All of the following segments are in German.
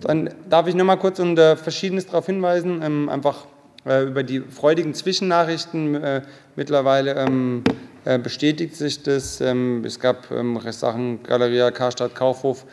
Dann darf ich noch mal kurz unter Verschiedenes darauf hinweisen, ähm, einfach äh, über die freudigen Zwischennachrichten. Äh, mittlerweile ähm, äh, bestätigt sich das. Ähm, es gab Sachen Galeria Karstadt Kaufhof.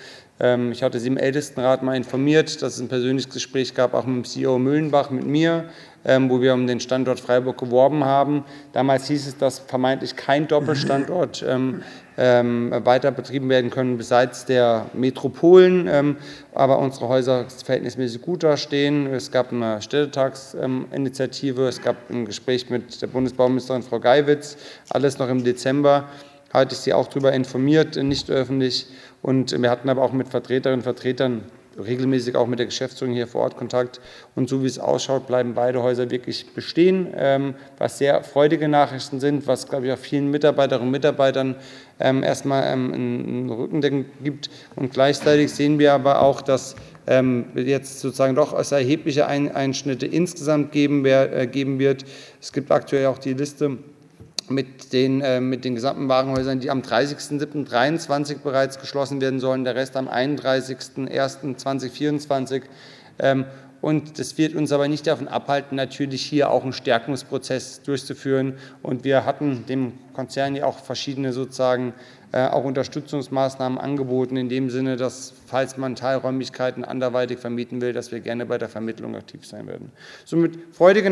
Ich hatte Sie im Ältestenrat mal informiert, dass es ein persönliches Gespräch gab, auch mit dem CEO Müllenbach, mit mir, wo wir um den Standort Freiburg geworben haben. Damals hieß es, dass vermeintlich kein Doppelstandort ähm, weiter betrieben werden können, beseits der Metropolen, ähm, aber unsere Häuser verhältnismäßig gut dastehen. Es gab eine Städtetagsinitiative, es gab ein Gespräch mit der Bundesbauministerin Frau Geiwitz, alles noch im Dezember. Hatte ich Sie auch darüber informiert, nicht öffentlich. Und wir hatten aber auch mit Vertreterinnen und Vertretern regelmäßig auch mit der Geschäftsführung hier vor Ort Kontakt. Und so wie es ausschaut, bleiben beide Häuser wirklich bestehen, ähm, was sehr freudige Nachrichten sind, was, glaube ich, auch vielen Mitarbeiterinnen und Mitarbeitern ähm, erstmal ähm, ein Rückendecken gibt. Und gleichzeitig sehen wir aber auch, dass jetzt sozusagen doch erhebliche Einschnitte insgesamt geben äh, wird. Es gibt aktuell auch die Liste mit den, äh, mit den gesamten Warenhäusern, die am 30.07.2023 bereits geschlossen werden sollen, der Rest am 31.01.2024. Ähm, und das wird uns aber nicht davon abhalten, natürlich hier auch einen Stärkungsprozess durchzuführen. Und wir hatten dem Konzern ja auch verschiedene sozusagen äh, auch Unterstützungsmaßnahmen angeboten, in dem Sinne, dass, falls man Teilräumlichkeiten anderweitig vermieten will, dass wir gerne bei der Vermittlung aktiv sein werden. Somit freudige